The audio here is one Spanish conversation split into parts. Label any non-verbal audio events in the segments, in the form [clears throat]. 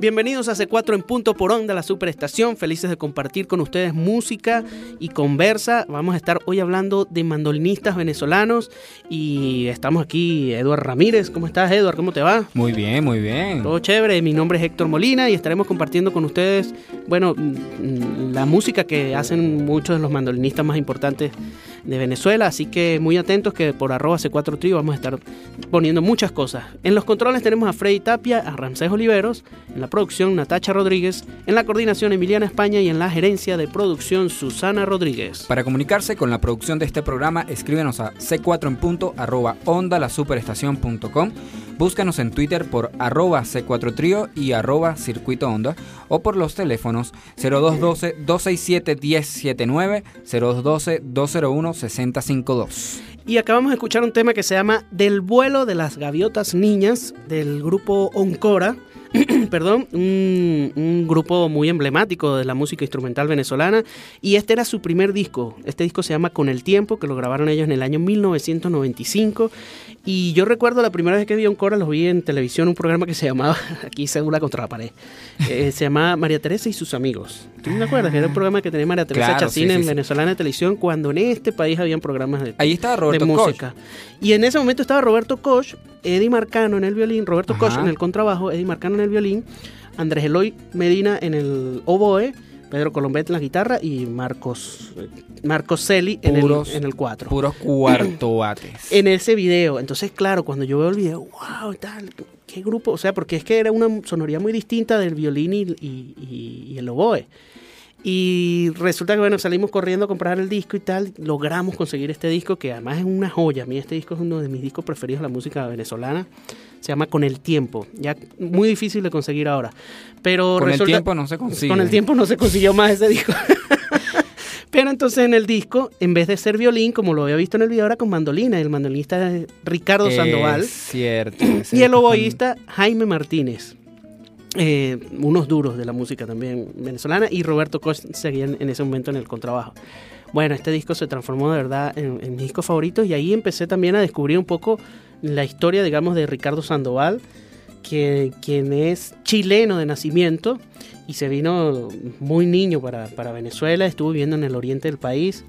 Bienvenidos a C4 en punto por onda, la superestación. Felices de compartir con ustedes música y conversa. Vamos a estar hoy hablando de mandolinistas venezolanos y estamos aquí, Eduard Ramírez. ¿Cómo estás, Eduard? ¿Cómo te va? Muy bien, muy bien. Todo chévere. Mi nombre es Héctor Molina y estaremos compartiendo con ustedes, bueno, mm, la música que hacen muchos de los mandolinistas más importantes de Venezuela. Así que muy atentos que por arroba C4 Trio vamos a estar poniendo muchas cosas. En los controles tenemos a Freddy Tapia, a Ramsés Oliveros, en la producción Natacha Rodríguez, en la coordinación Emiliana España y en la gerencia de producción Susana Rodríguez. Para comunicarse con la producción de este programa, escríbenos a c4 en punto arroba onda la superestación.com. Búscanos en Twitter por arroba C4 Trío y arroba Circuito Onda o por los teléfonos 0212-267-1079, 0212-201-6052. Y acabamos de escuchar un tema que se llama Del vuelo de las gaviotas niñas del grupo Oncora. [clears throat] perdón, un, un, grupo muy emblemático de la música instrumental venezolana y este era su primer disco. Este disco se llama Con el Tiempo, que lo grabaron ellos en el año 1995 y yo recuerdo la primera vez que vi a Oncora, los vi en televisión, un programa que se llamaba, [laughs] aquí segura contra la pared, eh, se llamaba María Teresa y sus amigos. ¿Tú me acuerdas? Era un programa que tenía María Teresa Claro, Chacín sí, en sí. Venezolana de Televisión cuando en este país habían programas de, Ahí estaba Roberto de Koch. Y en ese momento estaba Roberto Koch, Eddie Marcano en el violín, Roberto Ajá. Koch en el contrabajo, Eddie Marcano en el violín, Andrés Eloy Medina en el oboe, Pedro Colombet en la guitarra y Marcos, Marcos Celi en el, en el cuatro. Puros cuartoates. En ese video. Entonces, claro, cuando yo veo el video, wow, tal, qué grupo. O sea, porque es que era una sonoría muy distinta del violín y, y- y- y el oboe. Y resulta que, bueno, salimos corriendo a comprar el disco y tal. Logramos conseguir este disco, que además es una joya. A mí este disco es uno de mis discos preferidos de la música venezolana. Se llama Con el Tiempo. Ya muy difícil de conseguir ahora. Pero Con el tiempo no se consigue. con el tiempo no se consiguió más ese disco. [laughs] Pero entonces en el disco, en vez de ser violín, como lo había visto en el video, era con mandolina. El mandolinista es Ricardo Sandoval. Es cierto. es Y el cierto. oboísta Jaime Martínez. Eh, unos duros de la música también venezolana. Y Roberto Koch seguía en, en ese momento en el contrabajo. Bueno, este disco se transformó de verdad en, en mi disco favorito. Y ahí empecé también a descubrir un poco la historia, digamos, de Ricardo Sandoval. Que, quien es chileno de nacimiento y se vino muy niño para, para Venezuela, estuvo viviendo en el oriente del país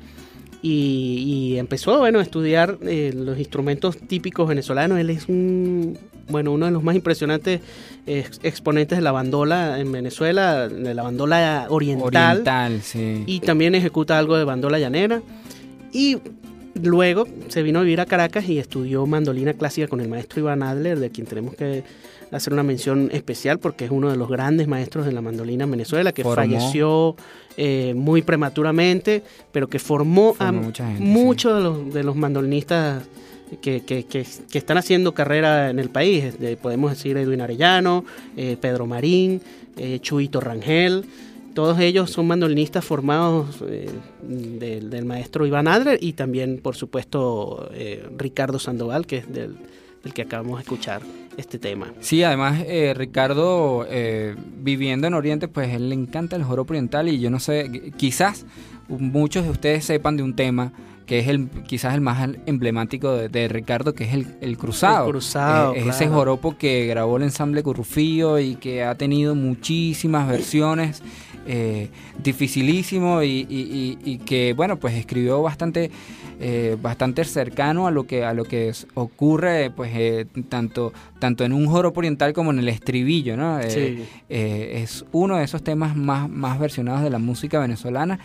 y, y empezó bueno, a estudiar eh, los instrumentos típicos venezolanos. Él es un, bueno, uno de los más impresionantes ex- exponentes de la bandola en Venezuela, de la bandola oriental, Oriental, sí. y también ejecuta algo de bandola llanera. Y luego se vino a vivir a Caracas y estudió mandolina clásica con el maestro Iván Adler, de quien tenemos que hacer una mención especial porque es uno de los grandes maestros de la mandolina en Venezuela, que Formó. falleció eh, muy prematuramente, pero que formó, a Formó mucha gente, sí. muchos de, los, de los mandolinistas que, que- que- que están haciendo carrera en el país. Este, podemos decir Edwin Arellano, eh, Pedro Marín, eh, Chuito Rangel. Todos ellos son mandolinistas formados eh, del, del maestro Iván Adler y también, por supuesto, eh, Ricardo Sandoval, que es del, del que acabamos de escuchar este tema. Sí, además eh, Ricardo, eh, viviendo en Oriente, pues él le encanta el joropo oriental y yo no sé, qu- quizás muchos de ustedes sepan de un tema que es el quizás el más emblemático de, de Ricardo, que es el, el cruzado. El cruzado, Eh, es ese claro. joropo que grabó el ensamble Currufío y que ha tenido muchísimas versiones, eh, dificilísimo y, y- y- y que, bueno, pues escribió bastante eh, bastante cercano a lo que a lo que ocurre pues eh, tanto tanto en un joropo oriental como en el estribillo no Sí. eh, es uno de esos temas más más versionados de la música venezolana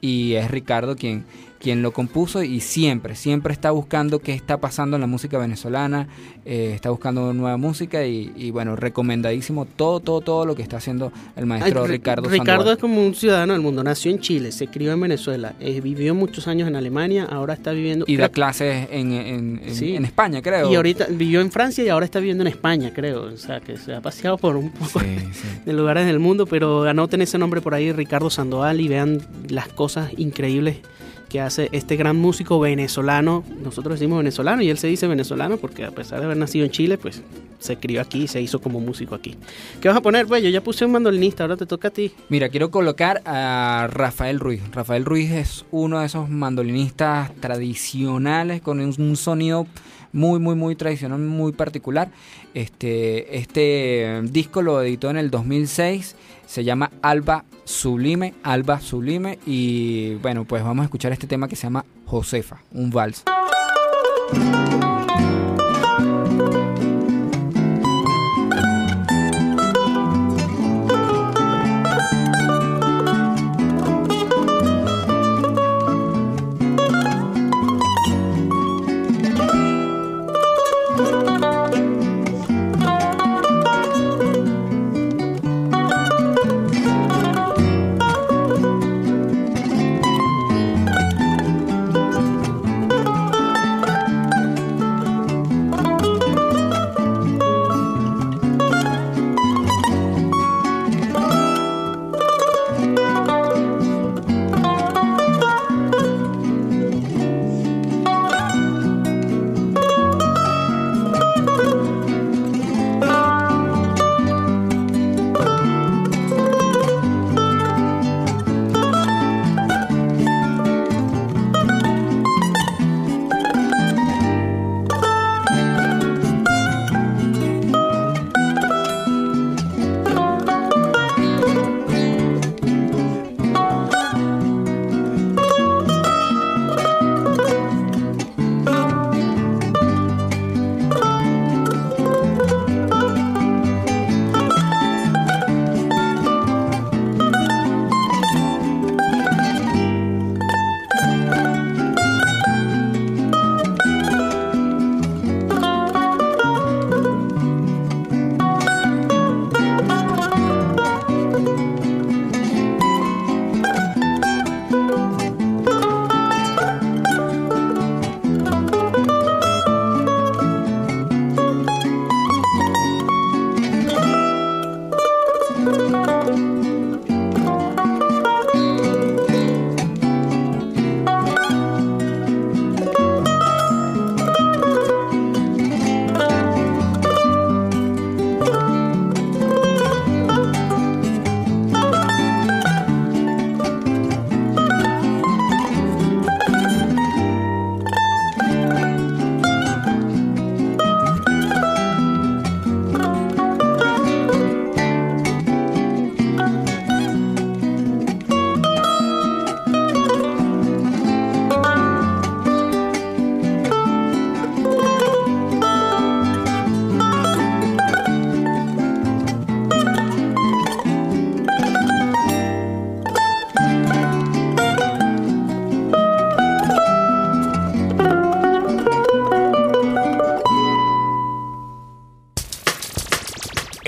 y es Ricardo quien quien lo compuso y siempre siempre está buscando qué está pasando en la música venezolana eh, está buscando nueva música y, y, bueno recomendadísimo todo todo todo lo que está haciendo el maestro Ay, Ri- Ricardo Ricardo Sandoval. es como un ciudadano del mundo. Nació en Chile, se crió en Venezuela, eh, vivió muchos años en Alemania, ahora está viviendo. y da clases en, en, en- Sí. en España creo y ahorita vivió en Francia y ahora está viviendo en España, creo. O sea, que se ha paseado por un poco Sí, sí. de lugares del mundo, pero anoten ese nombre por ahí, Ricardo Sandoval, y vean las cosas increíbles que hace este gran músico venezolano. Nosotros decimos venezolano y él se dice venezolano porque a pesar de haber nacido en Chile, pues se crió aquí y se hizo como músico aquí. ¿Qué vas a poner? Pues yo ya puse un mandolinista, ahora te toca a ti. Mira, quiero colocar a Rafael Ruiz. Rafael Ruiz es uno de esos mandolinistas tradicionales con un sonido muy, muy, muy tradicional, muy particular. Este, este disco lo editó en el 2006, se llama Alba Sublime, Alba Sublime, y bueno, pues vamos a escuchar este tema que se llama Josefa, un vals.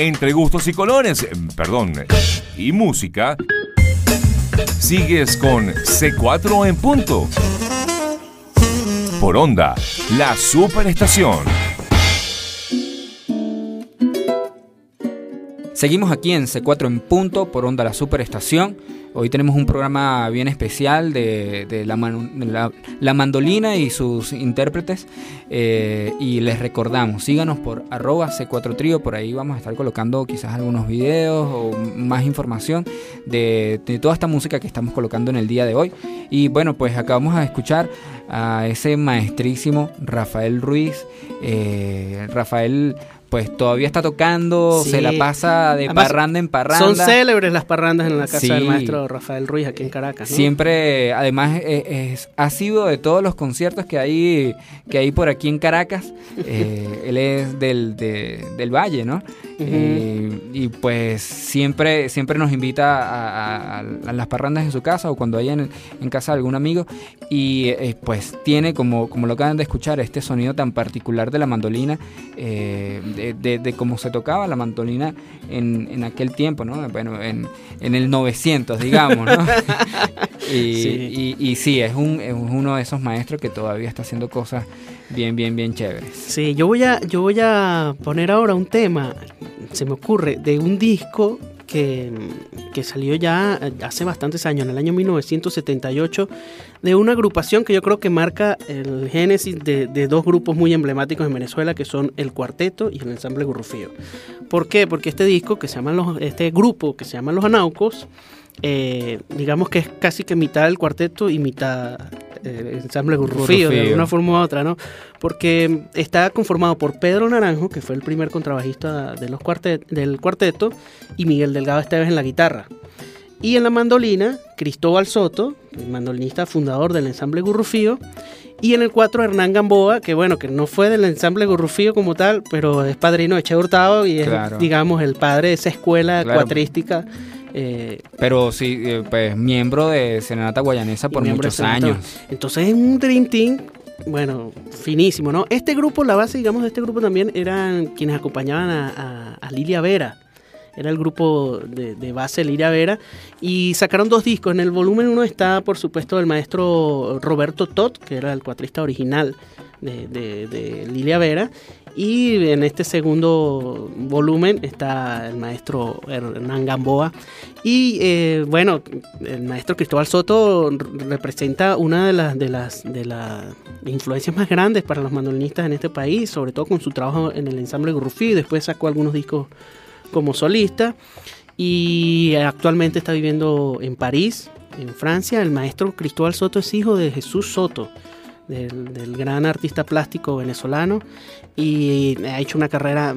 Entre gustos y colores, perdón, y música, sigues con C4 en punto. Por onda, la superestación. Seguimos aquí en C4 en punto por onda la superestación. Hoy tenemos un programa bien especial de, la, mandolina y sus intérpretes. Eh, y les recordamos, síganos por arroba C4 Trío, por ahí vamos a estar colocando quizás algunos videos o más información de, toda esta música que estamos colocando en el día de hoy. Y bueno, pues acabamos de escuchar a ese maestrísimo Rafael Ruiz. Eh, Rafael pues todavía está tocando, se la pasa de parranda en parranda. Son célebres las parrandas en la casa del maestro Rafael Ruiz aquí en Caracas. Siempre, además, e, es, ha sido de todos los conciertos que hay, que hay por aquí en Caracas. [laughs] Eh, él es del, del Valle, ¿no? Eh, y pues siempre, siempre nos invita a, las parrandas en su casa o cuando vaya en, casa de algún amigo. Y eh, pues tiene, como, como lo acaban de escuchar, este sonido tan particular de la mandolina, de, cómo se tocaba la mandolina en, aquel tiempo, ¿no? Bueno, en, el 900, digamos, ¿no? [laughs] y, sí. Y, es, un, es uno de esos maestros que todavía está haciendo cosas bien, bien, bien chéveres. Sí, yo voy a, yo voy a poner ahora un tema se me ocurre, de un disco que, salió ya hace bastantes años, en el año 1978, de una agrupación que yo creo que marca el génesis de, de dos grupos muy emblemáticos en Venezuela, que son el Cuarteto y el Ensamble Gurrufío. ¿Por qué? Porque este disco, que se llama los, este grupo que se llama Los Anaucos, eh, digamos que es casi que mitad del cuarteto y mitad eh, ensamble Gurrufío, de una forma u otra, ¿no? Porque está conformado por Pedro Naranjo, que fue el primer contrabajista de los cuartet del cuarteto, y Miguel Delgado Esteves en la guitarra. Y en la mandolina, Cristóbal Soto, el mandolinista fundador del ensamble Gurrufío, y en el 4 Hernán Gamboa, que bueno, que no fue del ensamble Gurrufío como tal, pero es padrino de Che Hurtado y es, digamos, el padre de esa escuela cuatrística eh, Pero sí, eh, pues miembro de Serenata Guayanesa por muchos años. Entonces es un Dream Team, bueno, finísimo, ¿no? Este grupo, la base, digamos, de este grupo también eran quienes acompañaban a, Lilia Vera. Era el grupo de, base Lilia Vera. Y sacaron dos discos. En el volumen uno está, por supuesto, el maestro Roberto Todd, que era el cuatrista original de, de Lilia Vera. Y en este segundo volumen está el maestro Hernán Gamboa. Y eh, bueno, el maestro Cristóbal Soto representa una de las, de, las, de las influencias más grandes para los mandolinistas en este país, sobre todo con su trabajo en el ensamble Gruffy. Después sacó algunos discos como solista. Y actualmente está viviendo en París, en Francia. El maestro Cristóbal Soto es hijo de Jesús Soto del, gran artista plástico venezolano y ha hecho una carrera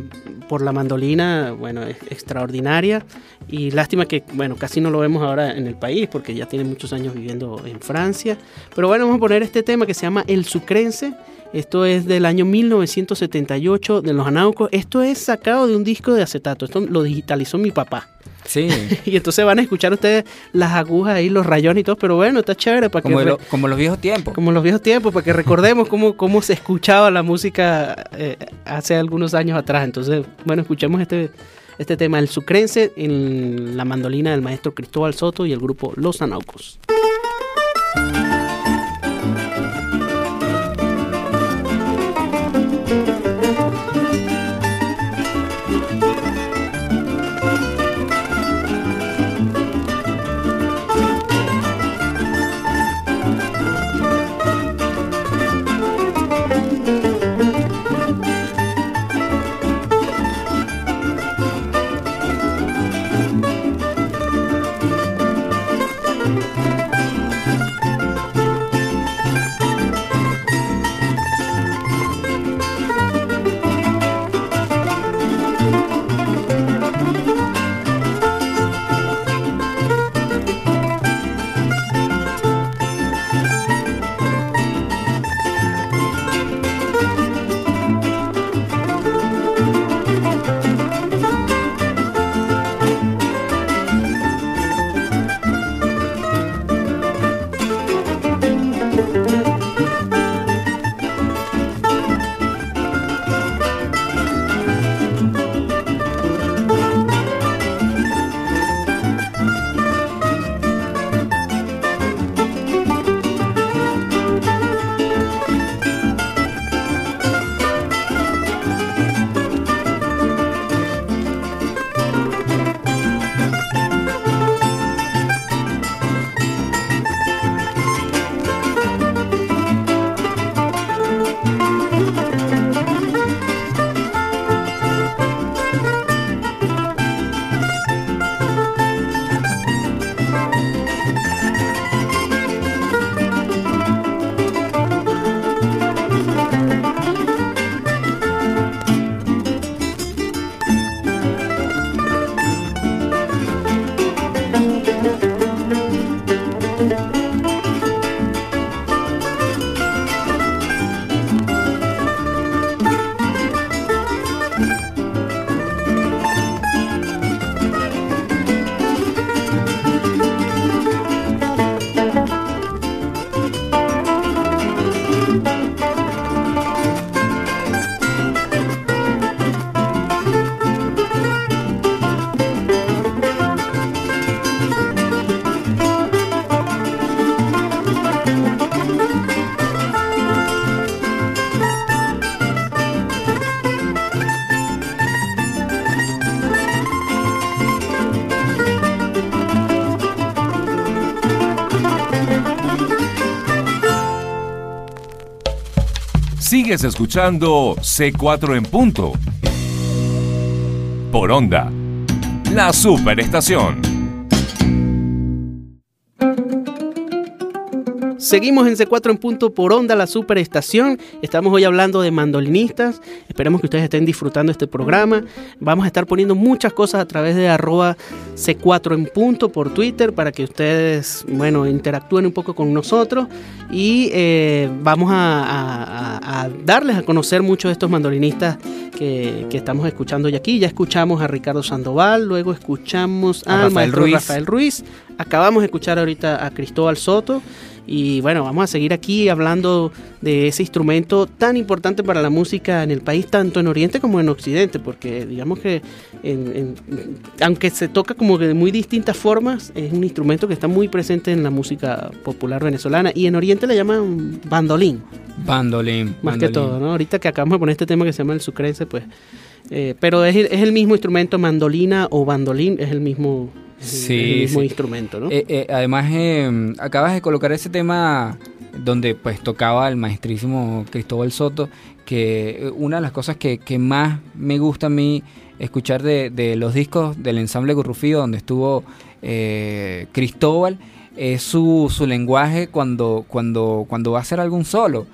por la mandolina, bueno, extraordinaria y lástima que, bueno, casi no lo vemos ahora en el país porque ya tiene muchos años viviendo en Francia. Pero bueno, vamos a poner este tema que se llama El Sucrense. Esto es del año 1978 de Los Anaucos. Esto es sacado de un disco de acetato. Esto lo digitalizó mi papá. Sí. [laughs] y entonces van a escuchar ustedes las agujas ahí, los rayones y todo, pero bueno, está chévere para como que... como los viejos tiempos. Como los viejos tiempos, para que recordemos cómo, cómo se escuchaba la música eh, hace algunos años atrás. Entonces, bueno, escuchemos este, este tema, el sucrense, en la mandolina del maestro Cristóbal Soto y el grupo Los Anaucos. Escuchando C4 en punto. Por onda. La superestación. Seguimos en C4 en punto por onda, la superestación. Estamos hoy hablando de mandolinistas. Esperemos que ustedes estén disfrutando este programa. Vamos a estar poniendo muchas cosas a través de arroba C4 en punto por Twitter para que ustedes, bueno, interactúen un poco con nosotros y eh, vamos a, darles a conocer muchos de estos mandolinistas que, estamos escuchando hoy aquí. Ya escuchamos a Ricardo Sandoval, luego escuchamos a Rafael Ruiz. Rafael Ruiz. Acabamos de escuchar ahorita a Cristóbal Soto. Y bueno, vamos a seguir aquí hablando de ese instrumento tan importante para la música en el país, tanto en Oriente como en Occidente, porque digamos que aunque se toca como de muy distintas formas, es un instrumento que está muy presente en la música popular venezolana y en Oriente le llaman bandolín. Bandolín. Más que todo, ¿no? Ahorita que acabamos de poner este tema que se llama el sucrense, pues... Eh, pero es, es el mismo instrumento, mandolina o bandolín, es el mismo sí, el mismo instrumento, ¿no? Eh, eh, además, eh, acabas de colocar ese tema donde pues tocaba el maestrísimo Cristóbal Soto, que una de las cosas que, más me gusta a mí escuchar de, los discos del ensamble Gurrufío, donde estuvo Cristóbal, es su, su lenguaje cuando, cuando, cuando va a hacer algún solo.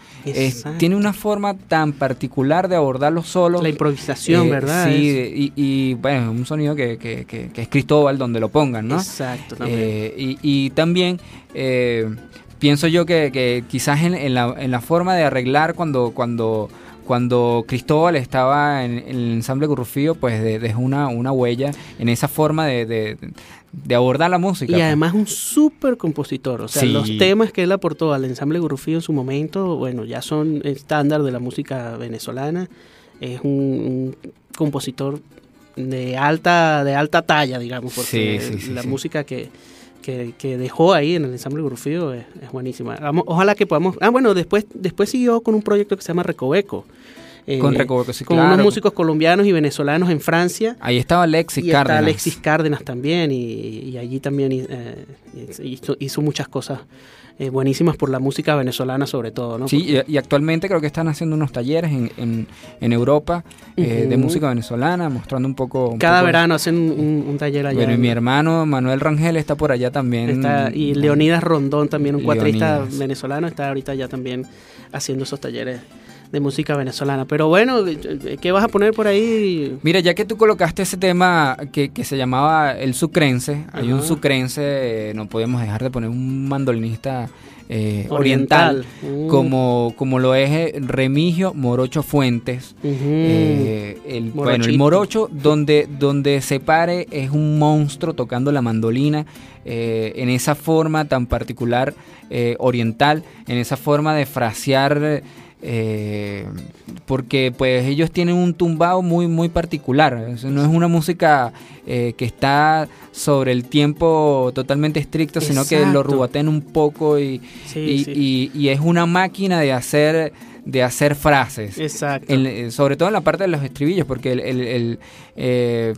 tiene una forma tan particular de abordar los solos. La improvisación, eh, ¿verdad? Sí, y, bueno, un sonido que, que, que, es Cristóbal donde lo pongan, ¿no? Exacto, también. Eh, y, y, también eh, pienso yo que, quizás en, en, la, en la forma de arreglar cuando... cuando cuando Cristóbal estaba en, el ensamble Gurrufío, pues dejó una, una huella en esa forma de, de abordar la música. Y pues. además un súper compositor. O sea, los temas que él aportó al ensamble Gurufío en su momento, bueno, ya son estándar de la música venezolana. Es un, compositor de alta, de alta talla, digamos, porque la música que, que, dejó ahí en el ensamble Gurufío es, es buenísima. ojalá que podamos... Ah, bueno, después, después siguió con un proyecto que se llama Recoveco eh, con con unos músicos colombianos y venezolanos en Francia. Ahí estaba Alexis y Cárdenas. Alexis Cárdenas también, y, allí también eh, hizo, muchas cosas. Eh, buenísimas por la música venezolana sobre todo, ¿no? Sí, y, actualmente creo que están haciendo unos talleres en, en, Europa de música venezolana, mostrando un poco... Cada verano hacen un, taller allá. Bueno, y mi hermano Manuel Rangel está por allá también. y Leonidas Rondón también, un cuatrista venezolano, está ahorita ya también haciendo esos talleres de música venezolana. Pero bueno, ¿qué vas a poner por ahí? Mira, ya que tú colocaste ese tema que, se llamaba el sucrense, hay un sucrense, eh, no podemos dejar de poner un mandolinista eh, oriental, mm. como, como lo es eh, Remigio Morocho Fuentes. el, bueno, el Morocho, donde, donde se pare, es un monstruo tocando la mandolina en esa forma tan particular oriental, en esa forma de frasear eh, porque pues ellos tienen un tumbado muy muy particular. No es una música eh, que está sobre el tiempo totalmente estricto sino que lo rubatean un poco y, y, es una máquina de hacer de hacer frases. Exacto. Eh, sobre todo en la parte de los estribillos porque el,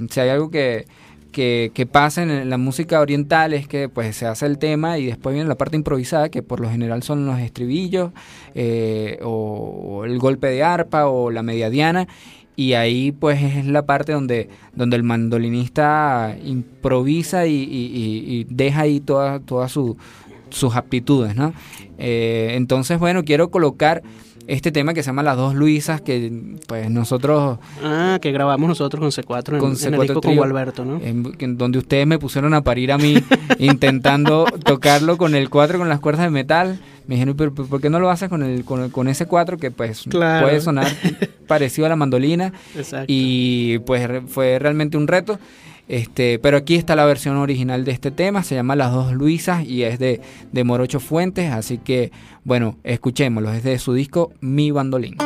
si hay algo que que, pasa en la música oriental es que pues se hace el tema y después viene la parte improvisada que por lo general son los estribillos eh, o, el golpe de arpa o la mediadiana y ahí pues es la parte donde, donde el mandolinista improvisa y, deja ahí todas toda sus aptitudes, ¿no? Eh, entonces, bueno, quiero colocar este tema que se llama Las Dos Luisas, que pues nosotros... Ah, que grabamos nosotros con C4 en, con, C4 el disco con Gualberto, ¿no? En, donde ustedes me pusieron a parir a mí [laughs] intentando tocarlo con el 4 con las cuerdas de metal. Me dijeron, pero ¿por qué no lo haces con, el, con, ese 4 que pues puede sonar [laughs] parecido a la mandolina? Exacto. Y pues fue realmente un reto. Este, pero aquí está la versión original de este tema, se llama Las dos Luisas y es de, de Morocho Fuentes, así que bueno, escuchémoslo, es de su disco Mi Bandolín.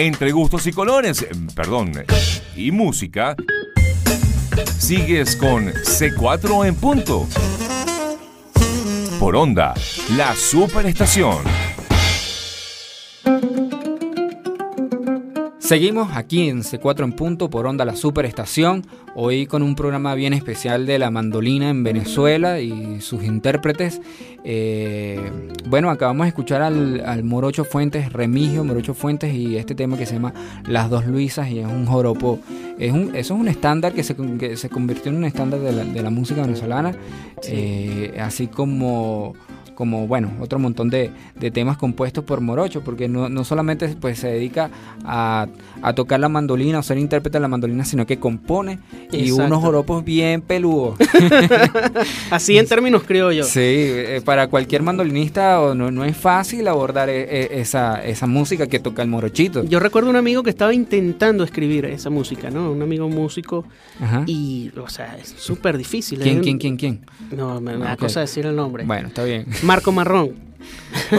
Entre gustos y colores, perdón, y música, sigues con C4 en punto. Por onda, la superestación. Seguimos aquí en C4 en punto por Onda La Superestación, hoy con un programa bien especial de la mandolina en Venezuela y sus intérpretes. Eh, bueno, acabamos de escuchar al, Morocho Fuentes, Remigio Morocho Fuentes y este tema que se llama Las Dos Luisas y es un joropo. Es un, eso es un estándar que se, se convirtió en un estándar de la, música venezolana, eh, así como como bueno, otro montón de, temas compuestos por Morocho, porque no, solamente pues, se dedica a, tocar la mandolina o ser intérprete de la mandolina, sino que compone y unos joropos bien peludos. [laughs] Así en términos criollos. Sí, eh, para cualquier mandolinista no, no es fácil abordar eh, eh, esa, esa música que toca el Morochito. Yo recuerdo un amigo que estaba intentando escribir esa música, ¿no? Un amigo músico y, o sea, es súper difícil. ¿Quién, quién, quién, quién? No, me, da cosa decir el nombre. Bueno, está bien. [laughs] Marco Marrón.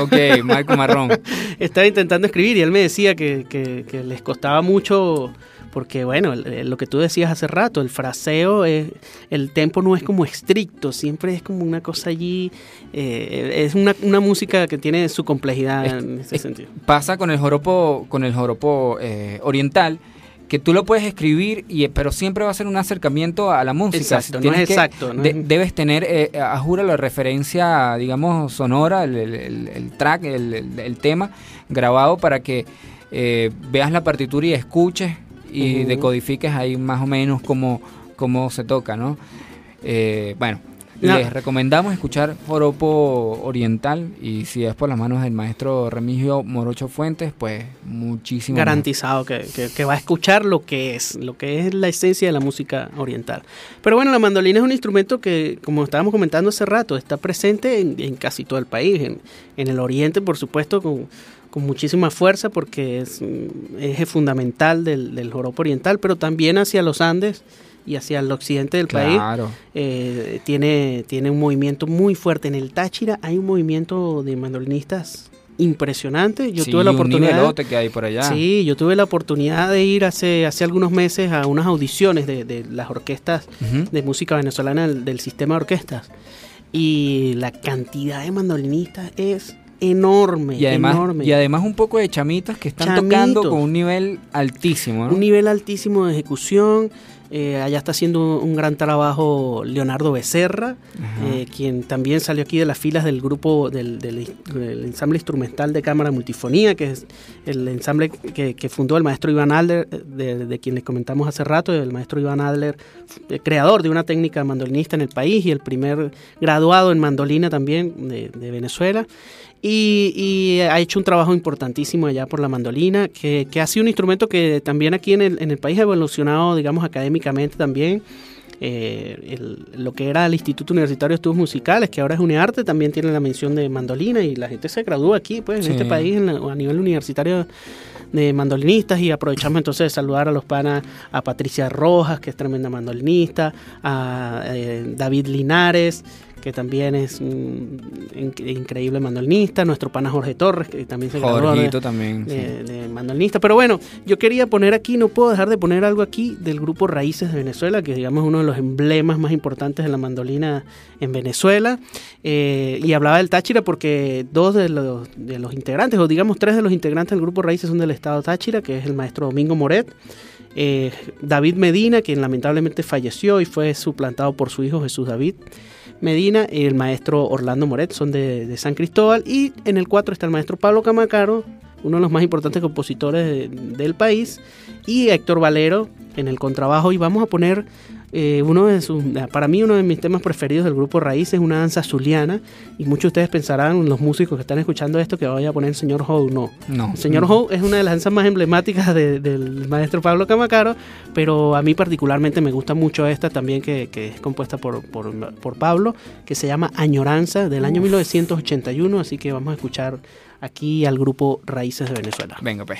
Ok, Marco Marrón. [laughs] Estaba intentando escribir y él me decía que, les costaba mucho porque bueno, lo que tú decías hace rato, el fraseo, es, el tempo no es como estricto, siempre es como una cosa allí, eh, es una, música que tiene su complejidad en ese sentido. Pasa con el joropo, con el joropo eh, oriental, que tú lo puedes escribir, y, pero siempre va a ser un acercamiento a la música. Exacto, no es exacto. Debes tener, eh, a jura, la referencia, digamos, sonora, el, track, el, tema grabado para que eh, veas la partitura y escuches y decodifiques ahí más o menos cómo, cómo se toca, ¿no? Eh, bueno, les recomendamos escuchar Joropo Oriental y si es por las manos del maestro Remigio Morocho Fuentes, pues muchísimo. Garantizado que, va a escuchar lo que es, lo que es la esencia de la música oriental. Pero bueno, la mandolina es un instrumento que, como estábamos comentando hace rato, está presente en, casi todo el país, en, el oriente, por supuesto, con, muchísima fuerza porque es eje fundamental del, del joropo oriental, pero también hacia los Andes y hacia el occidente del país. Eh, tiene, tiene un movimiento muy fuerte. En el Táchira hay un movimiento de mandolinistas impresionante. Yo tuve la oportunidad. que hay por allá. Sí, yo tuve la oportunidad de ir hace, hace algunos meses a unas audiciones de, las orquestas de música venezolana del, sistema de orquestas. Y la cantidad de mandolinistas es enorme, y además, enorme. Y además un poco de chamitas que están tocando con un nivel altísimo. Un nivel altísimo de ejecución. Eh, allá está haciendo un gran trabajo Leonardo Becerra, eh, quien también salió aquí de las filas del grupo del, ensamble instrumental de cámara multifonía, que es el ensamble que, fundó el maestro Iván Adler, de, quien les comentamos hace rato, el maestro Iván Adler, eh, creador de una técnica mandolinista en el país y el primer graduado en mandolina también de, Venezuela. Y, ha hecho un trabajo importantísimo allá por la mandolina, que, que ha sido un instrumento que también aquí en el, en el país ha evolucionado, digamos, académicamente también. Eh, lo que era el Instituto Universitario de Estudios Musicales, que ahora es UNEARTE, también tiene la mención de mandolina y la gente se gradúa aquí, pues, en este país, a nivel universitario de mandolinistas y aprovechamos entonces de saludar a los panas, a Patricia Rojas, que es tremenda mandolinista, a eh, David Linares, que también es un increíble mandolinista, nuestro pana Jorge Torres, que también se graduó de, también, de, mandolinista. Pero bueno, yo quería poner aquí, no puedo dejar de poner algo aquí del grupo Raíces de Venezuela, que digamos uno de los emblemas más importantes de la mandolina en Venezuela. Eh, y hablaba del Táchira porque dos de los, de los integrantes, o digamos tres de los integrantes del grupo Raíces son del estado Táchira, que es el maestro Domingo Moret. Eh, David Medina, quien lamentablemente falleció y fue suplantado por su hijo Jesús David. Medina y el maestro Orlando Moret son de, San Cristóbal. Y en el 4 está el maestro Pablo Camacaro, uno de los más importantes compositores del país. Y Héctor Valero en el contrabajo. Y vamos a poner eh, uno de sus, para mí uno de mis temas preferidos del grupo Raíz es una danza zuliana y muchos de ustedes pensarán, los músicos que están escuchando esto, que vaya a poner el señor Howe. No, no. El señor Howe es una de las danzas más emblemáticas del maestro Pablo Camacaro, pero a mí particularmente me gusta mucho esta también que, es compuesta por, por, Pablo, que se llama Añoranza del año 1981, así que vamos a escuchar aquí al grupo Raíces de Venezuela. Venga, pues.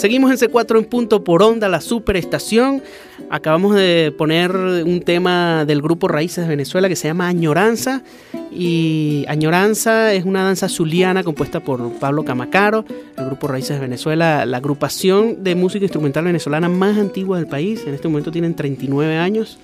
Seguimos en C4 en punto por onda, la superestación. Acabamos de poner un tema del grupo Raíces de Venezuela que se llama Añoranza. Y Añoranza es una danza zuliana compuesta por Pablo Camacaro, el grupo Raíces de Venezuela, la agrupación de música instrumental venezolana más antigua del país. En este momento tienen 39 años.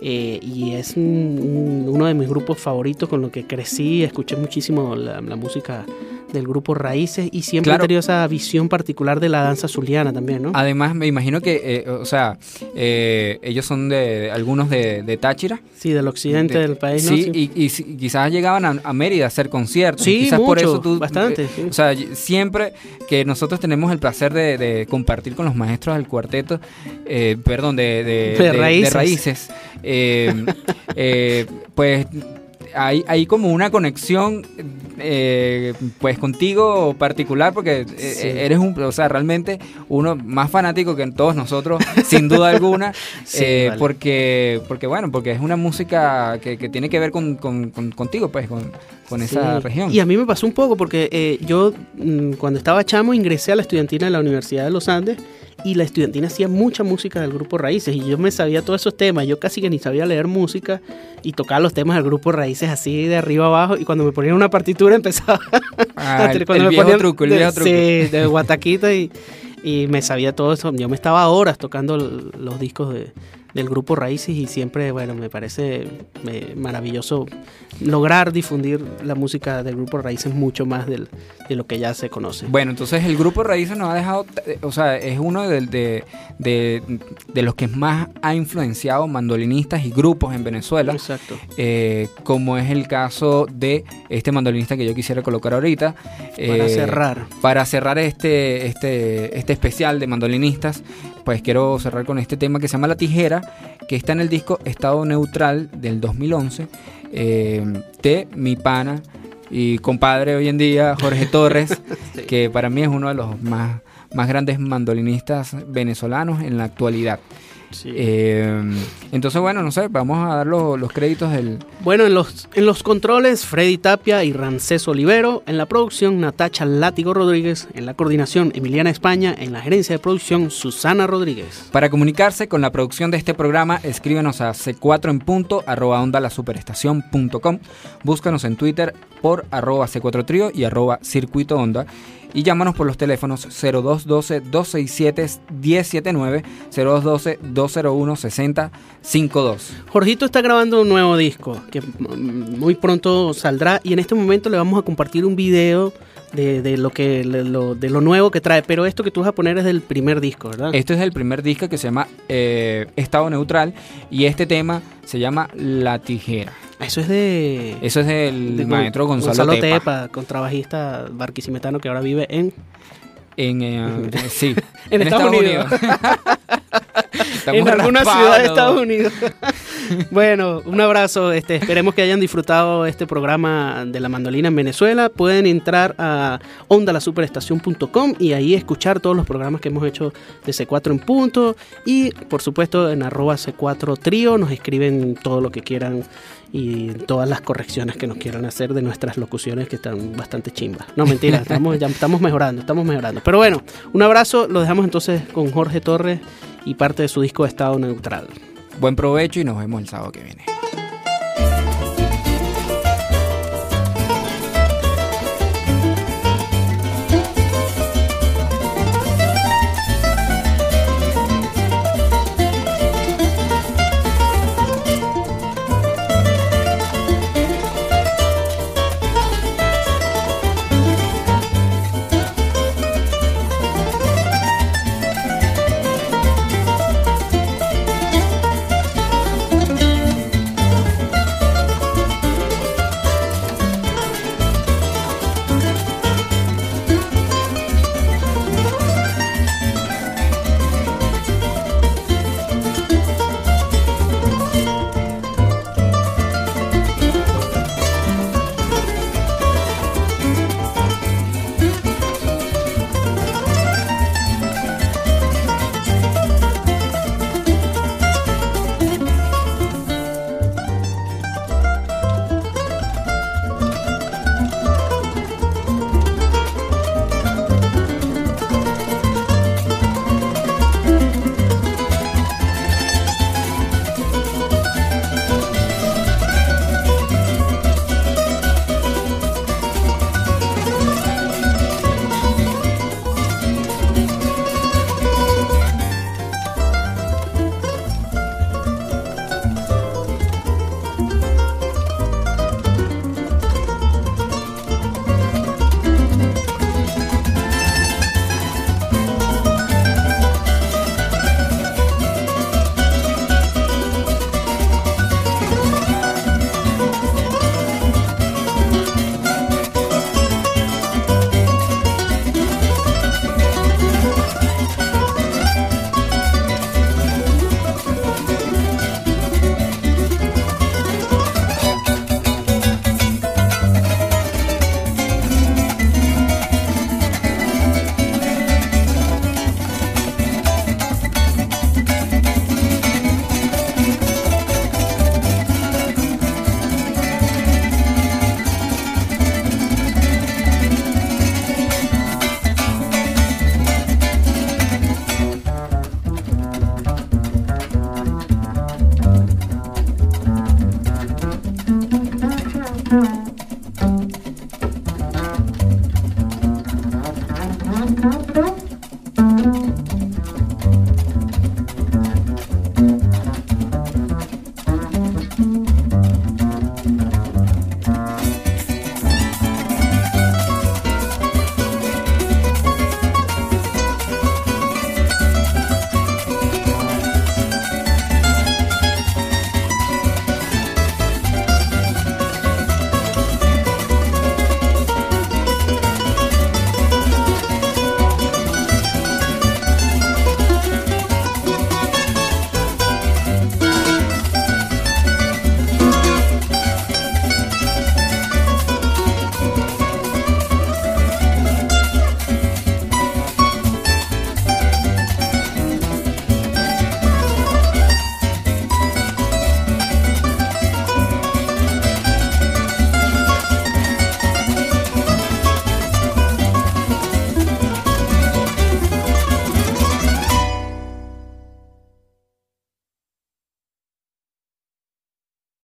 Eh, y es uno de mis grupos favoritos con lo que crecí, escuché muchísimo la, la música del grupo Raíces y siempre ha tenido esa visión particular de la danza zuliana también, ¿no? Además, me imagino que, eh, o sea, eh, ellos son de algunos de, Táchira. Sí, del occidente del país, ¿no? Sí, Y, quizás llegaban a, Mérida a hacer conciertos. Sí, quizás por eso tú, bastante. Eh, o sea, siempre que nosotros tenemos el placer de, compartir con los maestros del cuarteto, perdón, de, raíces, de raíces [laughs] pues hay, hay como una conexión eh, pues contigo particular porque eh, eres un, o sea, realmente uno más fanático que todos nosotros, sin duda [laughs] alguna, eh, porque, porque bueno, porque es una música que, tiene que ver con, contigo, pues, con, esa región. Y a mí me pasó un poco porque yo mm, cuando estaba chamo ingresé a la estudiantina de la Universidad de los Andes y la estudiantina hacía mucha música del grupo Raíces y yo me sabía todos esos temas, yo casi que ni sabía leer música y tocaba los temas del grupo Raíces así de arriba abajo y cuando me ponían una partitura [laughs] empezaba ah, el, viejo truco, el viejo truco. Sí, de [laughs] guataquita y, y me sabía todo eso, yo me estaba horas tocando los discos de, del grupo Raíces y siempre, bueno, me parece eh, maravilloso lograr difundir la música del grupo Raíces mucho más del, de lo que ya se conoce. Bueno, entonces el grupo Raíces nos ha dejado, eh, o sea, es uno de, de, de, los que más ha influenciado mandolinistas y grupos en Venezuela. Exacto. Eh, como es el caso de este mandolinista que yo quisiera colocar ahorita. Para cerrar. Para cerrar este, este, este especial de mandolinistas, pues quiero cerrar con este tema que se llama La Tijera, que está en el disco Estado Neutral del 2011 eh, de mi pana y compadre hoy en día, Jorge [laughs] Torres, que para mí es uno de los más, más grandes mandolinistas venezolanos en la actualidad. Eh, entonces, bueno, no sé, vamos a dar los, créditos del... Bueno, en los, en los controles, Freddy Tapia y Rancés Olivero. En la producción, Natacha Látigo Rodríguez. En la coordinación, Emiliana España. En la gerencia de producción, Susana Rodríguez. Para comunicarse con la producción de este programa, escríbenos a c4 en punto, arroba onda la superestación.com. Búscanos en Twitter por arroba c4 trío y arroba circuito onda y llámanos por los teléfonos 0212-267-1079, 0212-201-6052. Jorgito está grabando un nuevo disco que muy pronto saldrá y en este momento le vamos a compartir un video de, lo que de lo nuevo que trae, pero esto que tú vas a poner es del primer disco, ¿verdad? Esto es del primer disco que se llama eh, Estado Neutral y este tema se llama La Tijera. Eso es de. Eso es del maestro Gonzalo, Tepa. contrabajista barquisimetano que ahora vive en. En, eh, [laughs] sí, en, Estados, Unidos. [laughs] en alguna ciudad de Estados Unidos. [laughs] bueno, un abrazo. Este, esperemos que hayan disfrutado este programa de la mandolina en Venezuela. Pueden entrar a ondalasuperestación.com y ahí escuchar todos los programas que hemos hecho de C4 en punto. Y por supuesto en arroba C4 trío nos escriben todo lo que quieran y todas las correcciones que nos quieran hacer de nuestras locuciones que están bastante chimbas. No, mentira, estamos, ya estamos mejorando, estamos mejorando. Pero bueno, un abrazo, lo dejamos entonces con Jorge Torres y parte de su disco Estado Neutral. Buen provecho y nos vemos el sábado que viene.